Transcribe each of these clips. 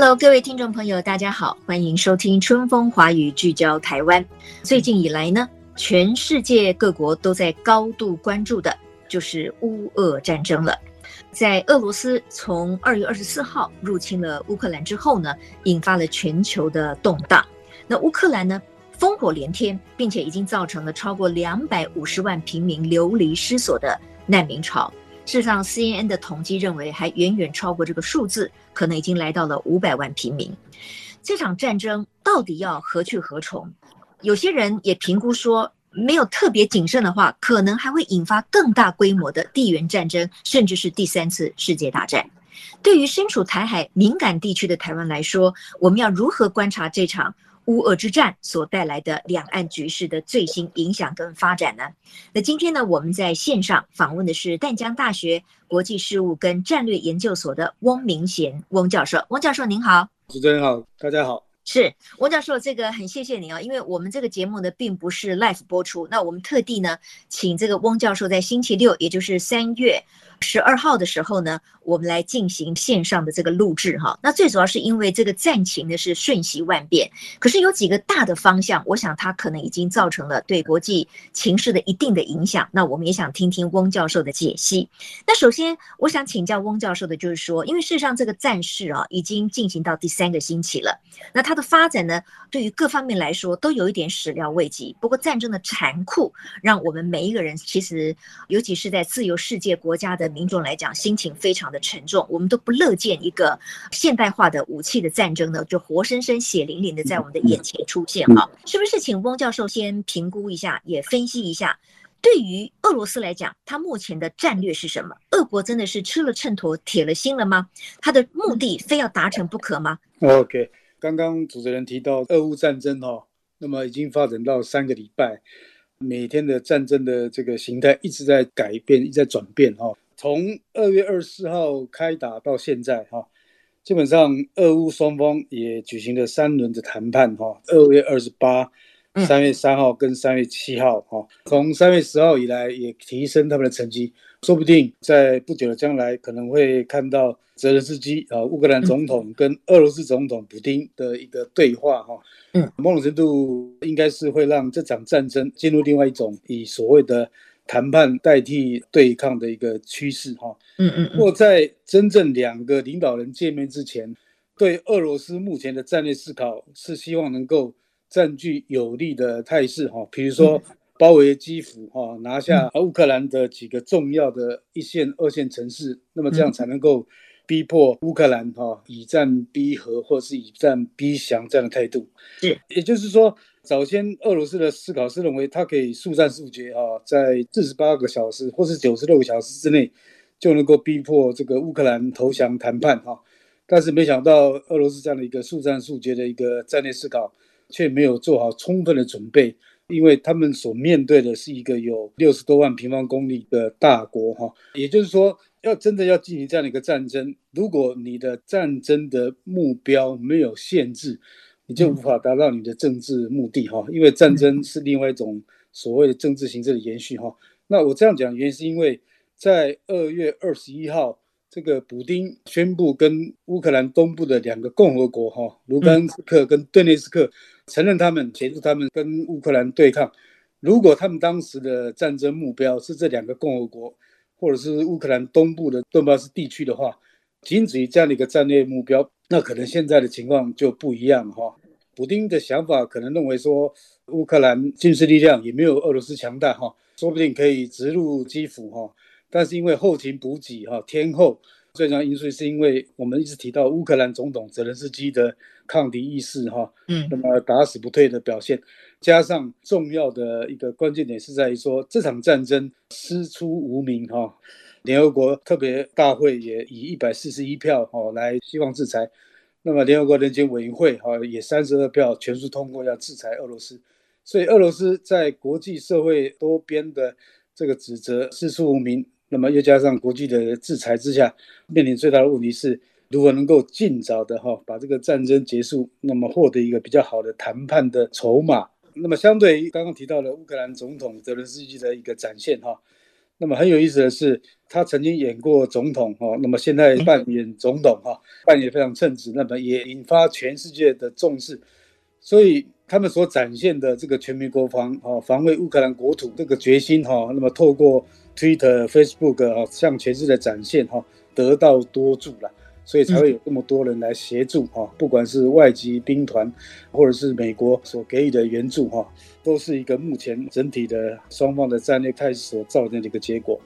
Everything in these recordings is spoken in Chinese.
Hello，各位听众朋友，大家好，欢迎收听《春风华语》，聚焦台湾。最近以来呢，全世界各国都在高度关注的，就是乌俄战争了。在俄罗斯从二月二十四号入侵了乌克兰之后呢，引发了全球的动荡。那乌克兰呢？烽火连天，并且已经造成了超过两百五十万平民流离失所的难民潮。事实上，CNN 的统计认为，还远远超过这个数字，可能已经来到了五百万平民。这场战争到底要何去何从？有些人也评估说，没有特别谨慎的话，可能还会引发更大规模的地缘战争，甚至是第三次世界大战。对于身处台海敏感地区的台湾来说，我们要如何观察这场？乌俄之战所带来的两岸局势的最新影响跟发展呢？那今天呢，我们在线上访问的是淡江大学国际事务跟战略研究所的翁明贤翁教授。翁教授您好，主持人好，大家好。是翁教授，这个很谢谢你啊，因为我们这个节目呢并不是 live 播出，那我们特地呢请这个翁教授在星期六，也就是三月十二号的时候呢，我们来进行线上的这个录制哈。那最主要是因为这个战情呢是瞬息万变，可是有几个大的方向，我想它可能已经造成了对国际情势的一定的影响。那我们也想听听翁教授的解析。那首先我想请教翁教授的就是说，因为事实上这个战事啊已经进行到第三个星期了，那它的发展呢，对于各方面来说都有一点始料未及。不过战争的残酷，让我们每一个人其实，尤其是在自由世界国家的。民众来讲，心情非常的沉重。我们都不乐见一个现代化的武器的战争呢，就活生生、血淋淋的在我们的眼前出现。哈，是不是？请翁教授先评估一下，也分析一下，对于俄罗斯来讲，他目前的战略是什么？俄国真的是吃了秤砣铁了心了吗？他的目的非要达成不可吗？OK，刚刚主持人提到俄乌战争哈，那么已经发展到三个礼拜，每天的战争的这个形态一直在改变，一直在转变哈。从二月二十四号开打到现在，哈，基本上俄乌双方也举行了三轮的谈判，哈，二月二十八、三月三号跟三月七号，哈，从三月十号以来也提升他们的成绩，说不定在不久的将来可能会看到泽连斯基啊，乌克兰总统跟俄罗斯总统普丁的一个对话，哈，嗯，某种程度应该是会让这场战争进入另外一种以所谓的。谈判代替对抗的一个趋势，哈，嗯嗯。不过在真正两个领导人见面之前，对俄罗斯目前的战略思考是希望能够占据有利的态势，哈，比如说包围基辅，哈，拿下乌克兰的几个重要的一线、二线城市，那么这样才能够逼迫乌克兰，哈，以战逼和，或是以战逼降这样的态度。是，也就是说。早先，俄罗斯的思考是认为它可以速战速决啊，在四十八个小时或是九十六个小时之内就能够逼迫这个乌克兰投降谈判哈。但是没想到，俄罗斯这样的一个速战速决的一个战略思考，却没有做好充分的准备，因为他们所面对的是一个有六十多万平方公里的大国哈。也就是说，要真的要进行这样的一个战争，如果你的战争的目标没有限制。你就无法达到你的政治目的哈，因为战争是另外一种所谓的政治形式的延续哈。那我这样讲原因是因为在二月二十一号，这个普丁宣布跟乌克兰东部的两个共和国哈，卢甘斯克跟顿涅斯克承认他们协助他们跟乌克兰对抗。如果他们当时的战争目标是这两个共和国，或者是乌克兰东部的顿巴斯地区的话，仅止于这样的一个战略目标。那可能现在的情况就不一样哈。普丁的想法可能认为说，乌克兰军事力量也没有俄罗斯强大哈，说不定可以直入基辅哈。但是因为后勤补给哈，天后最重要因素是因为我们一直提到乌克兰总统泽连斯基的抗敌意识哈，嗯，那么打死不退的表现。加上重要的一个关键点是在于说，这场战争师出无名哈。联合国特别大会也以一百四十一票哦来希望制裁，那么联合国人权委员会哈也三十二票全数通过要制裁俄罗斯，所以俄罗斯在国际社会多边的这个指责师出无名，那么又加上国际的制裁之下，面临最大的问题是如何能够尽早的哈把这个战争结束，那么获得一个比较好的谈判的筹码。那么相对于刚刚提到的乌克兰总统泽伦斯基的一个展现哈。那么很有意思的是，他曾经演过总统哈，那么现在扮演总统哈，扮演非常称职，那么也引发全世界的重视。所以他们所展现的这个全民国防哈，防卫乌克兰国土这个决心哈，那么透过 Twitter、Facebook 哈，向全世界展现哈，得道多助了。所以才会有这么多人来协助哈，不管是外籍兵团，或者是美国所给予的援助哈，都是一个目前整体的双方的战略态势所造成的一个结果。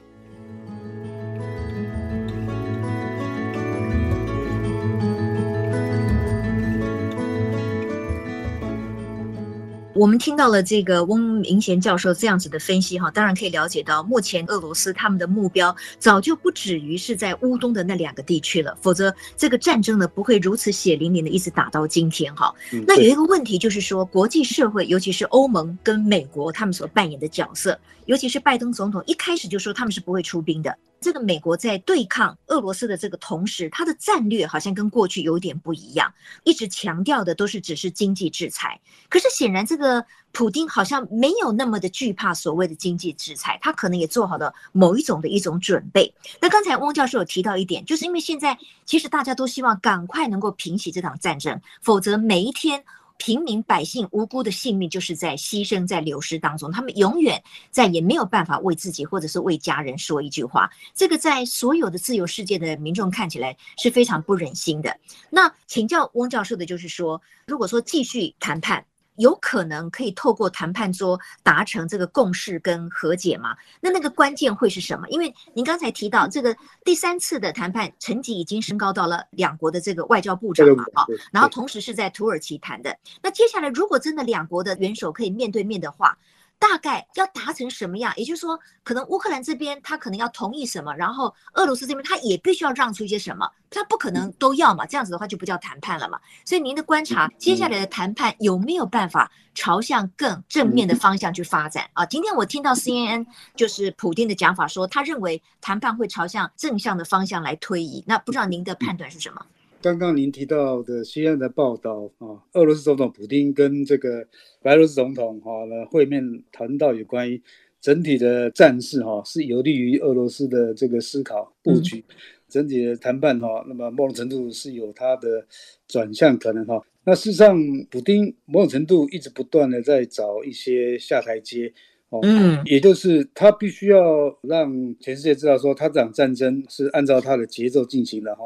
我们听到了这个翁明贤教授这样子的分析哈，当然可以了解到，目前俄罗斯他们的目标早就不止于是在乌东的那两个地区了，否则这个战争呢不会如此血淋淋的一直打到今天哈。那有一个问题就是说，国际社会尤其是欧盟跟美国他们所扮演的角色，尤其是拜登总统一开始就说他们是不会出兵的。这个美国在对抗俄罗斯的这个同时，它的战略好像跟过去有点不一样，一直强调的都是只是经济制裁。可是显然，这个普丁好像没有那么的惧怕所谓的经济制裁，他可能也做好了某一种的一种准备。那刚才翁教授有提到一点，就是因为现在其实大家都希望赶快能够平息这场战争，否则每一天。平民百姓无辜的性命就是在牺牲，在流失当中，他们永远再也没有办法为自己或者是为家人说一句话。这个在所有的自由世界的民众看起来是非常不忍心的。那请教翁教授的就是说，如果说继续谈判。有可能可以透过谈判桌达成这个共识跟和解吗？那那个关键会是什么？因为您刚才提到这个第三次的谈判层级已经升高到了两国的这个外交部长嘛，啊，然后同时是在土耳其谈的。那接下来如果真的两国的元首可以面对面的话，大概要达成什么样？也就是说，可能乌克兰这边他可能要同意什么，然后俄罗斯这边他也必须要让出一些什么，他不可能都要嘛，这样子的话就不叫谈判了嘛。所以您的观察，接下来的谈判有没有办法朝向更正面的方向去发展啊？今天我听到 CNN 就是普丁的讲法说，他认为谈判会朝向正向的方向来推移。那不知道您的判断是什么？刚刚您提到的 CNN 的报道啊，俄罗斯总统普京跟这个白俄罗斯总统哈呢会面谈到有关于整体的战事哈，是有利于俄罗斯的这个思考布局，整体的谈判哈，那么某种程度是有它的转向可能哈。那事实上，普丁某种程度一直不断的在找一些下台阶哦，嗯，也就是他必须要让全世界知道说，他这场战争是按照他的节奏进行的哈。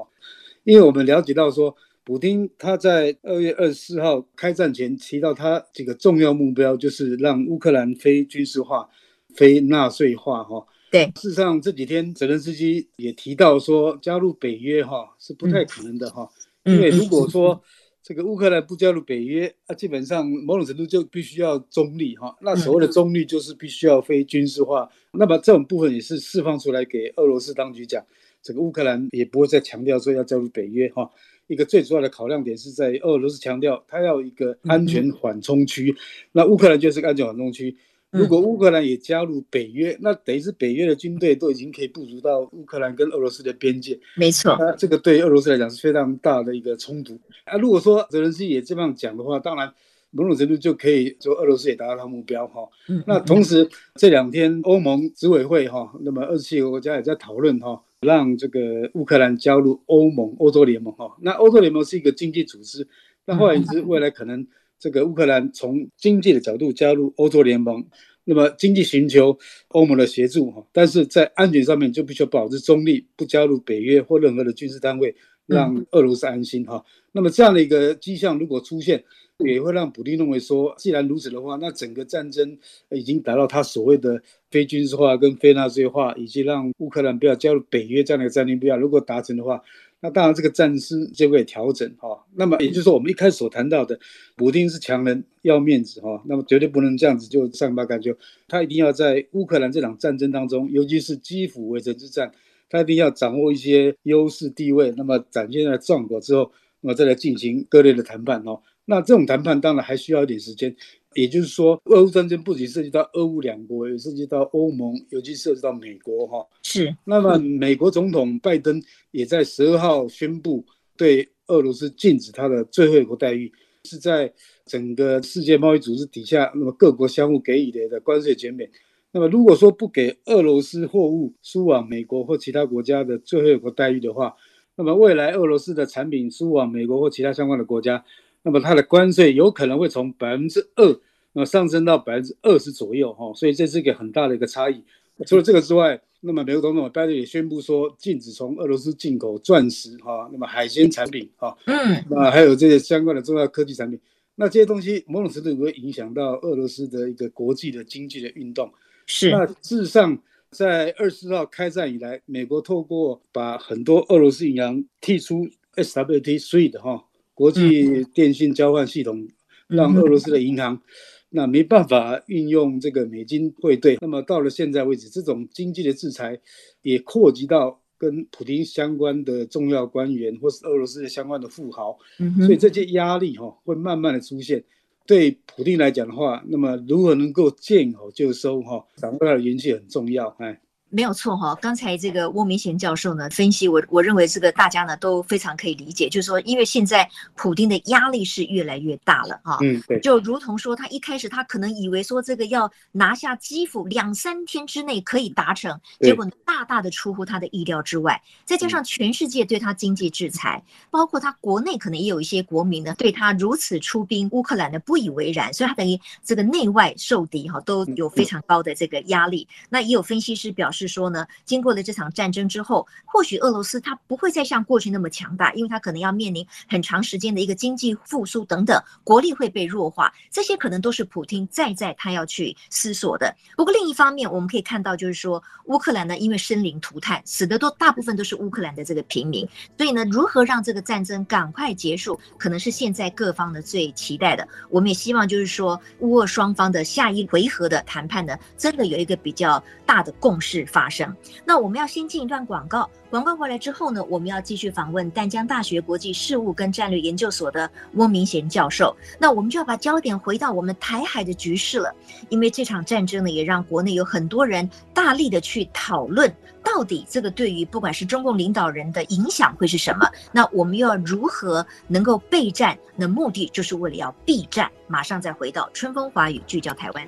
因为我们了解到说，普丁他在二月二十四号开战前提到他几个重要目标，就是让乌克兰非军事化、非纳粹化。哈，对。事实上这几天泽连斯基也提到说，加入北约哈是不太可能的哈，因为如果说这个乌克兰不加入北约，啊，基本上某种程度就必须要中立哈。那所谓的中立就是必须要非军事化。那么这种部分也是释放出来给俄罗斯当局讲。这个乌克兰也不会再强调说要加入北约哈，一个最主要的考量点是在俄罗斯强调它要一个安全缓冲区，那乌克兰就是个安全缓冲区。如果乌克兰也加入北约，那等于是北约的军队都已经可以部署到乌克兰跟俄罗斯的边界。没错，那这个对俄罗斯来讲是非常大的一个冲突啊。如果说泽连斯基也这样讲的话，当然某种程度就可以说俄罗斯也达到他目标哈。那同时这两天欧盟执委会哈，那么二十七个国家也在讨论哈。让这个乌克兰加入欧盟、欧洲联盟哈，那欧洲联盟是一个经济组织，那换言之，未来可能这个乌克兰从经济的角度加入欧洲联盟，那么经济寻求欧盟的协助哈，但是在安全上面就必须保持中立，不加入北约或任何的军事单位，让俄罗斯安心哈。那么这样的一个迹象如果出现，也会让普丁认为说，既然如此的话，那整个战争已经达到他所谓的非军事化跟非纳粹化，以及让乌克兰不要加入北约这样的战略目标。如果达成的话，那当然这个战势就会调整哈。那么也就是说，我们一开始所谈到的，普丁是强人，要面子哈，那么绝对不能这样子就善罢甘休，他一定要在乌克兰这场战争当中，尤其是基辅围城之战，他一定要掌握一些优势地位，那么展现了壮果之后，那么再来进行各类的谈判哦。那这种谈判当然还需要一点时间。也就是说，俄乌战争不仅涉及到俄乌两国，也涉及到欧盟，尤其涉及到美国，哈。是。那么，美国总统拜登也在十二号宣布对俄罗斯禁止他的最后一国待遇，是在整个世界贸易组织底下，那么各国相互给予的关税减免。那么，如果说不给俄罗斯货物输往美国或其他国家的最后一国待遇的话，那么未来俄罗斯的产品输往美国或其他相关的国家，那么它的关税有可能会从百分之二。那上升到百分之二十左右哈，所以这是一个很大的一个差异。除了这个之外，那么美国总统拜登也宣布说，禁止从俄罗斯进口钻石哈，那么海鲜产品哈，嗯，那还有这些相关的重要科技产品。那这些东西某种程度会影响到俄罗斯的一个国际的经济的运动。是。那事实上，在二十四号开战以来，美国透过把很多俄罗斯银行剔出 SWT SWIFT 哈国际电信交换系统，让俄罗斯的银行。那没办法运用这个美金汇兑，那么到了现在为止，这种经济的制裁也扩及到跟普京相关的重要官员，或是俄罗斯的相关的富豪，所以这些压力哈会慢慢的出现。对普京来讲的话，那么如何能够见好就收哈，掌握他的元气很重要，哎。没有错哈，刚才这个翁明贤教授呢分析，我我认为这个大家呢都非常可以理解，就是说，因为现在普丁的压力是越来越大了哈，嗯，对，就如同说他一开始他可能以为说这个要拿下基辅两三天之内可以达成，结果大大的出乎他的意料之外，再加上全世界对他经济制裁，包括他国内可能也有一些国民呢对他如此出兵乌克兰的不以为然，所以他等于这个内外受敌哈都有非常高的这个压力。那也有分析师表示。是说呢，经过了这场战争之后，或许俄罗斯它不会再像过去那么强大，因为它可能要面临很长时间的一个经济复苏等等，国力会被弱化，这些可能都是普京在在他要去思索的。不过另一方面，我们可以看到，就是说乌克兰呢，因为生灵涂炭，死的都大部分都是乌克兰的这个平民，所以呢，如何让这个战争赶快结束，可能是现在各方的最期待的。我们也希望就是说，乌俄双方的下一回合的谈判呢，真的有一个比较大的共识。发生，那我们要先进一段广告，广告回来之后呢，我们要继续访问淡江大学国际事务跟战略研究所的翁明贤教授。那我们就要把焦点回到我们台海的局势了，因为这场战争呢，也让国内有很多人大力的去讨论，到底这个对于不管是中共领导人的影响会是什么？那我们又要如何能够备战？那目的就是为了要避战。马上再回到春风华语，聚焦台湾。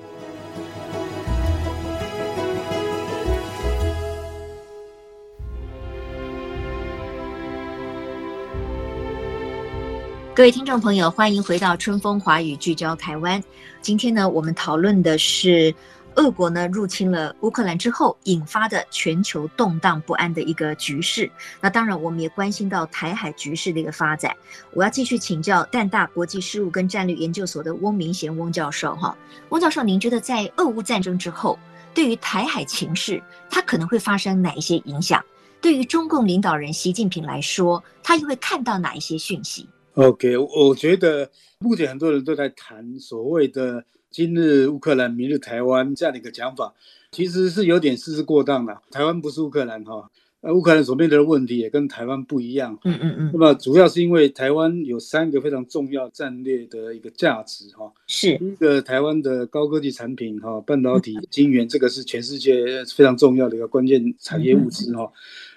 各位听众朋友，欢迎回到春风华语聚焦台湾。今天呢，我们讨论的是俄国呢入侵了乌克兰之后引发的全球动荡不安的一个局势。那当然，我们也关心到台海局势的一个发展。我要继续请教淡大国际事务跟战略研究所的翁明贤翁教授哈。翁教授，您觉得在俄乌战争之后，对于台海情势，它可能会发生哪一些影响？对于中共领导人习近平来说，他又会看到哪一些讯息？OK，我觉得目前很多人都在谈所谓的“今日乌克兰，明日台湾”这样的一个讲法，其实是有点失之过当了。台湾不是乌克兰哈，呃，乌克兰所面对的问题也跟台湾不一样。嗯嗯嗯。那么主要是因为台湾有三个非常重要战略的一个价值哈，是一个台湾的高科技产品哈，半导体晶圆，这个是全世界非常重要的一个关键产业物资哈。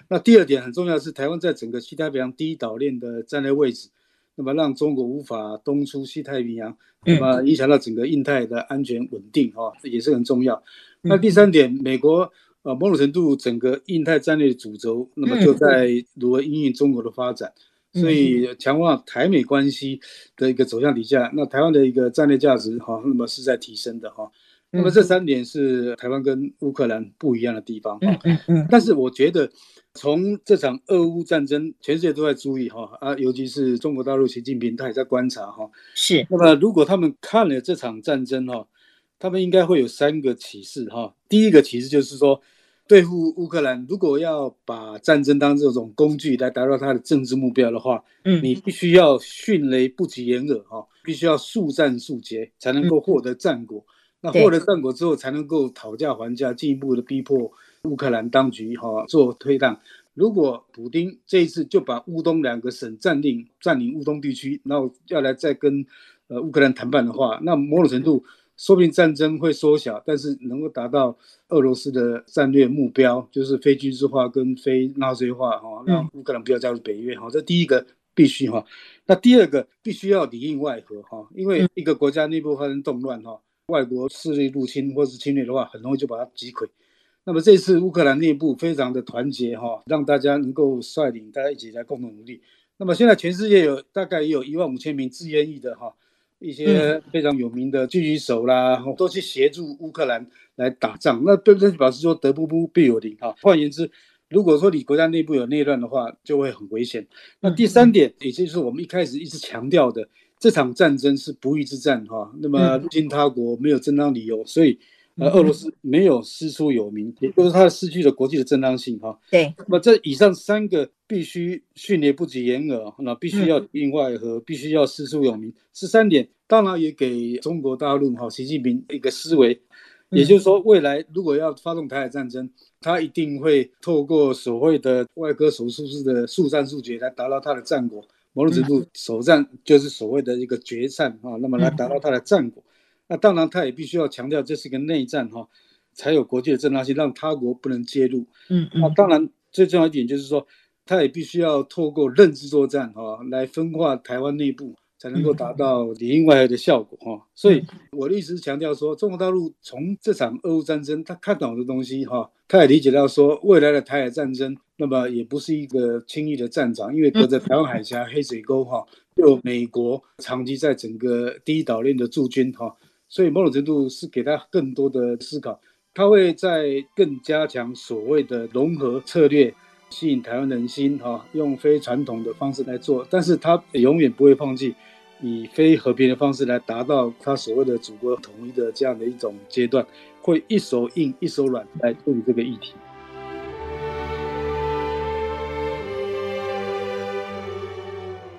那第二点很重要是台湾在整个西太平洋第一岛链的战略位置。那么让中国无法东出西太平洋，那么影响到整个印太的安全稳定，哈，也是很重要。那第三点，美国呃某种程度整个印太战略主轴，那么就在如何应应中国的发展，所以强化台美关系的一个走向底下，那台湾的一个战略价值，哈，那么是在提升的，哈。那么这三点是台湾跟乌克兰不一样的地方，哈。但是我觉得。从这场俄乌战争，全世界都在注意哈啊，尤其是中国大陆习近平，他也在观察哈。是。那么，如果他们看了这场战争哈，他们应该会有三个启示哈。第一个启示就是说，对付乌克兰，如果要把战争当这种工具来达到他的政治目标的话，嗯，你必须要迅雷不及掩耳哈，必须要速战速决，才能够获得战果。嗯、那获得战果之后，才能够讨价还价，进一步的逼迫乌克兰当局哈做推让。如果普丁这一次就把乌东两个省占领，占领乌东地区，然后要来再跟呃乌克兰谈判的话，那某种程度。说不定战争会缩小，但是能够达到俄罗斯的战略目标，就是非军事化跟非纳粹化，哈，让乌克兰不要加入北约，哈，这第一个必须哈。那第二个必须要里应外合，哈，因为一个国家内部发生动乱，哈，外国势力入侵或是侵略的话，很容易就把它击溃。那么这次乌克兰内部非常的团结，哈，让大家能够率领大家一起来共同努力。那么现在全世界有大概也有一万五千名志愿役的，哈。一些非常有名的狙击手啦，都去协助乌克兰来打仗。那对不对？表示说德不不必有邻哈。换言之，如果说你国家内部有内乱的话，就会很危险。那第三点，也就是我们一开始一直强调的，这场战争是不义之战哈。那么入侵他国没有正当理由，所以。呃俄罗斯没有师出有名，也就是它失去了国际的正当性哈。对，那么这以上三个必须迅雷不及掩耳，那必须要里应外合，必须要师出有名，这三点当然也给中国大陆哈习近平一个思维，也就是说未来如果要发动台海战争，他一定会透过所谓的外科手术式的速战速决来达到他的战果，某种程度首战就是所谓的一个决战啊，那么来达到他的战果。那当然，他也必须要强调这是一个内战哈，才有国际的正当性，让他国不能介入。嗯，那当然最重要一点就是说，他也必须要透过认知作战哈，来分化台湾内部，才能够达到里应外合的效果哈。所以我的意思是强调说，中国大陆从这场俄乌战争，他看懂的东西哈，他也理解到说，未来的台海战争，那么也不是一个轻易的战场，因为隔着台湾海峡、黑水沟哈，有美国长期在整个第一岛链的驻军哈。所以某种程度是给他更多的思考，他会在更加强所谓的融合策略，吸引台湾人心哈，用非传统的方式来做，但是他永远不会放弃以非和平的方式来达到他所谓的祖国统一的这样的一种阶段，会一手硬一手软来处理这个议题。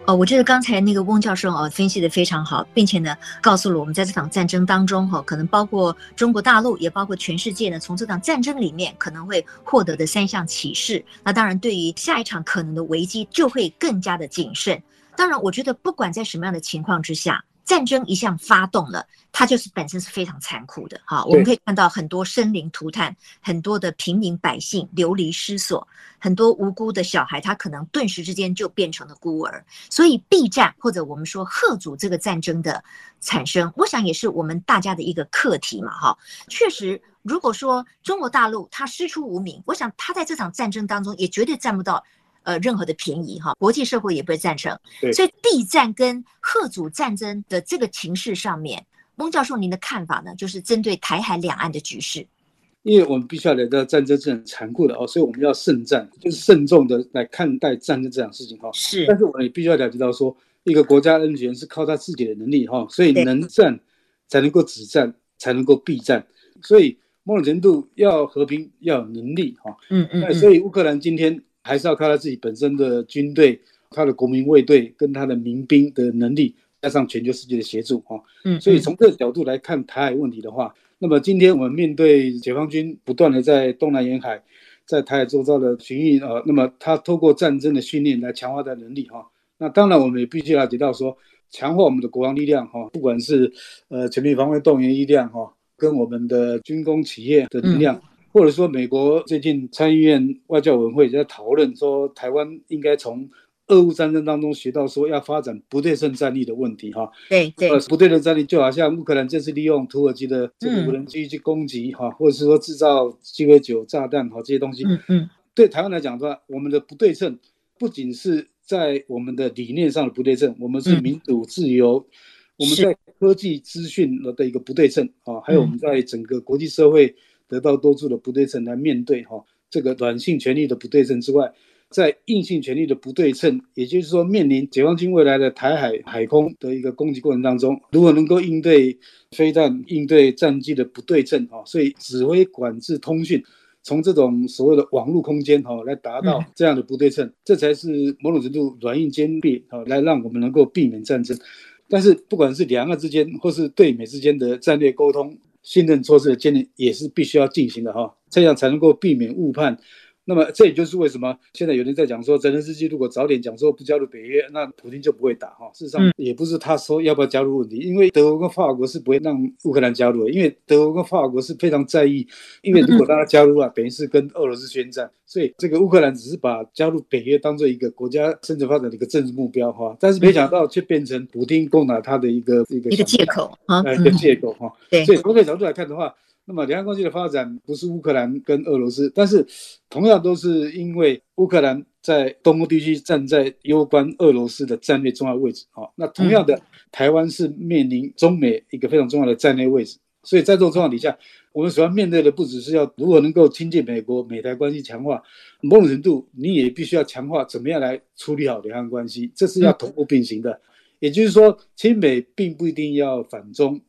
哦，我觉得刚才那个翁教授哦分析得非常好，并且呢告诉了我们，在这场战争当中哈，可能包括中国大陆，也包括全世界呢，从这场战争里面可能会获得的三项启示。那当然，对于下一场可能的危机，就会更加的谨慎。当然，我觉得不管在什么样的情况之下。战争一向发动了，它就是本身是非常残酷的哈。我们可以看到很多生灵涂炭，很多的平民百姓流离失所，很多无辜的小孩，他可能顿时之间就变成了孤儿。所以避战或者我们说贺阻这个战争的产生，我想也是我们大家的一个课题嘛哈。确实，如果说中国大陆他师出无名，我想他在这场战争当中也绝对占不到。呃，任何的便宜哈，国际社会也不会赞成。对，所以地战跟吓阻战争的这个情势上面，翁教授您的看法呢？就是针对台海两岸的局势，因为我们必须要来到战争是很残酷的哦，所以我们要慎战，就是慎重的来看待战争这样事情哈。是，但是我们也必须要了解到说，一个国家安全是靠他自己的能力哈，所以能战才能够止战，才能够避战，所以某种程度要和平要有能力哈。嗯嗯，所以乌克兰今天。还是要靠他自己本身的军队、他的国民卫队跟他的民兵的能力，加上全球世界的协助哈。嗯，所以从这个角度来看台海问题的话，那么今天我们面对解放军不断的在东南沿海、在台海周遭的巡弋啊，那么他透过战争的训练来强化他的能力哈。那当然我们也必须了解到说，强化我们的国防力量哈，不管是呃全民防卫动员力量哈，跟我们的军工企业的力量。或者说，美国最近参议院外交委员会在讨论说，台湾应该从俄乌战争当中学到说要发展不对称战力的问题，哈。对对，不对称战力就好像乌克兰这次利用土耳其的这个无人机去攻击，哈，或者是说制造鸡尾酒炸弹，哈，这些东西。嗯嗯。对台湾来讲的话，我们的不对称不仅是在我们的理念上的不对称，我们是民主自由，我们在科技资讯的一个不对称，啊，还有我们在整个国际社会。得到多数的不对称来面对哈，这个软性权利的不对称之外，在硬性权利的不对称，也就是说，面临解放军未来的台海海空的一个攻击过程当中，如果能够应对飞弹、应对战机的不对称哈，所以指挥、管制、通讯从这种所谓的网络空间哈来达到这样的不对称，这才是某种程度软硬兼备哈，来让我们能够避免战争。但是不管是两岸之间或是对美之间的战略沟通、信任措施的建立，也是必须要进行的哈，这样才能够避免误判。那么这也就是为什么现在有人在讲说，泽连斯基如果早点讲说不加入北约，那普京就不会打哈。事实上也不是他说要不要加入问题，因为德国跟法国是不会让乌克兰加入的，因为德国跟法国是非常在意，因为如果让他加入了，等于是跟俄罗斯宣战，所以这个乌克兰只是把加入北约当做一个国家生存发展的一个政治目标哈，但是没想到却变成普丁攻打他的一个一个一个借口啊，一个借口哈。对，所以从这个角度来看的话。那么两岸关系的发展不是乌克兰跟俄罗斯，但是同样都是因为乌克兰在东欧地区站在攸关俄罗斯的战略重要位置。好，那同样的，台湾是面临中美一个非常重要的战略位置。所以在这种状况底下，我们所要面对的不只是要如何能够亲近美国，美台关系强化，某种程度你也必须要强化怎么样来处理好两岸关系，这是要同步并行的。也就是说，亲美并不一定要反中。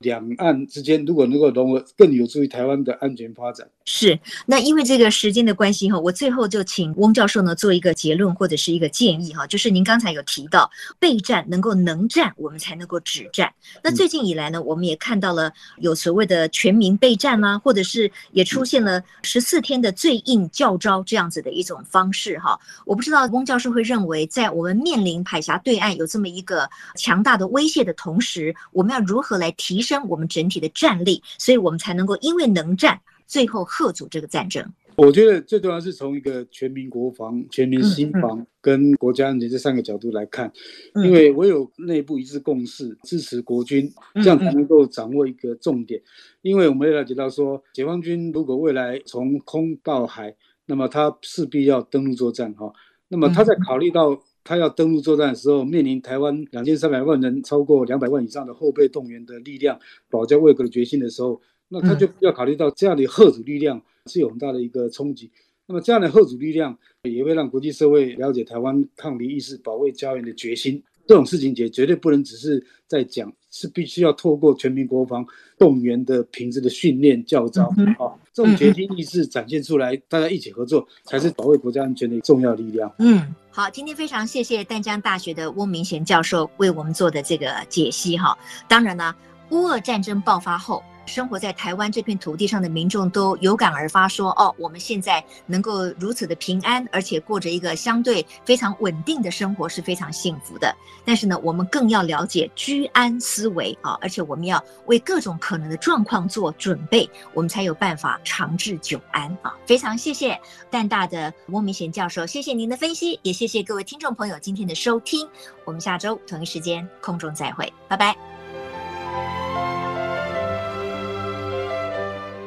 两岸之间如果能够融合，更有助于台湾的安全发展。是，那因为这个时间的关系哈，我最后就请翁教授呢做一个结论或者是一个建议哈，就是您刚才有提到备战能够能战，我们才能够止战。那最近以来呢，我们也看到了有所谓的全民备战啦，或者是也出现了十四天的最硬教招这样子的一种方式哈。我不知道翁教授会认为，在我们面临海峡对岸有这么一个强大的威胁的同时，我们要如何来提升我们整体的战力，所以我们才能够因为能战，最后贺阻这个战争。我觉得最重要是从一个全民国防、全民新防跟国家安全这三个角度来看，因为唯有内部一致共识，支持国军，这样才能够掌握一个重点。因为我们也了解到说，解放军如果未来从空到海，那么他势必要登陆作战哈。那么他在考虑到。他要登陆作战的时候，面临台湾两千三百万人、超过两百万以上的后备动员的力量，保家卫国的决心的时候，那他就要考虑到这样的贺主力量是有很大的一个冲击。那么这样的贺主力量也会让国际社会了解台湾抗敌意识、保卫家园的决心。这种事情也绝对不能只是在讲，是必须要透过全民国防动员的品质的训练教招啊，这种决心意识展现出来，大家一起合作，才是保卫国家安全的重要力量。嗯，好，今天非常谢谢淡江大学的翁明贤教授为我们做的这个解析哈。当然呢，乌俄战争爆发后。生活在台湾这片土地上的民众都有感而发，说：“哦，我们现在能够如此的平安，而且过着一个相对非常稳定的生活，是非常幸福的。但是呢，我们更要了解居安思危啊，而且我们要为各种可能的状况做准备，我们才有办法长治久安啊！非常谢谢淡大的翁明贤教授，谢谢您的分析，也谢谢各位听众朋友今天的收听。我们下周同一时间空中再会，拜拜。”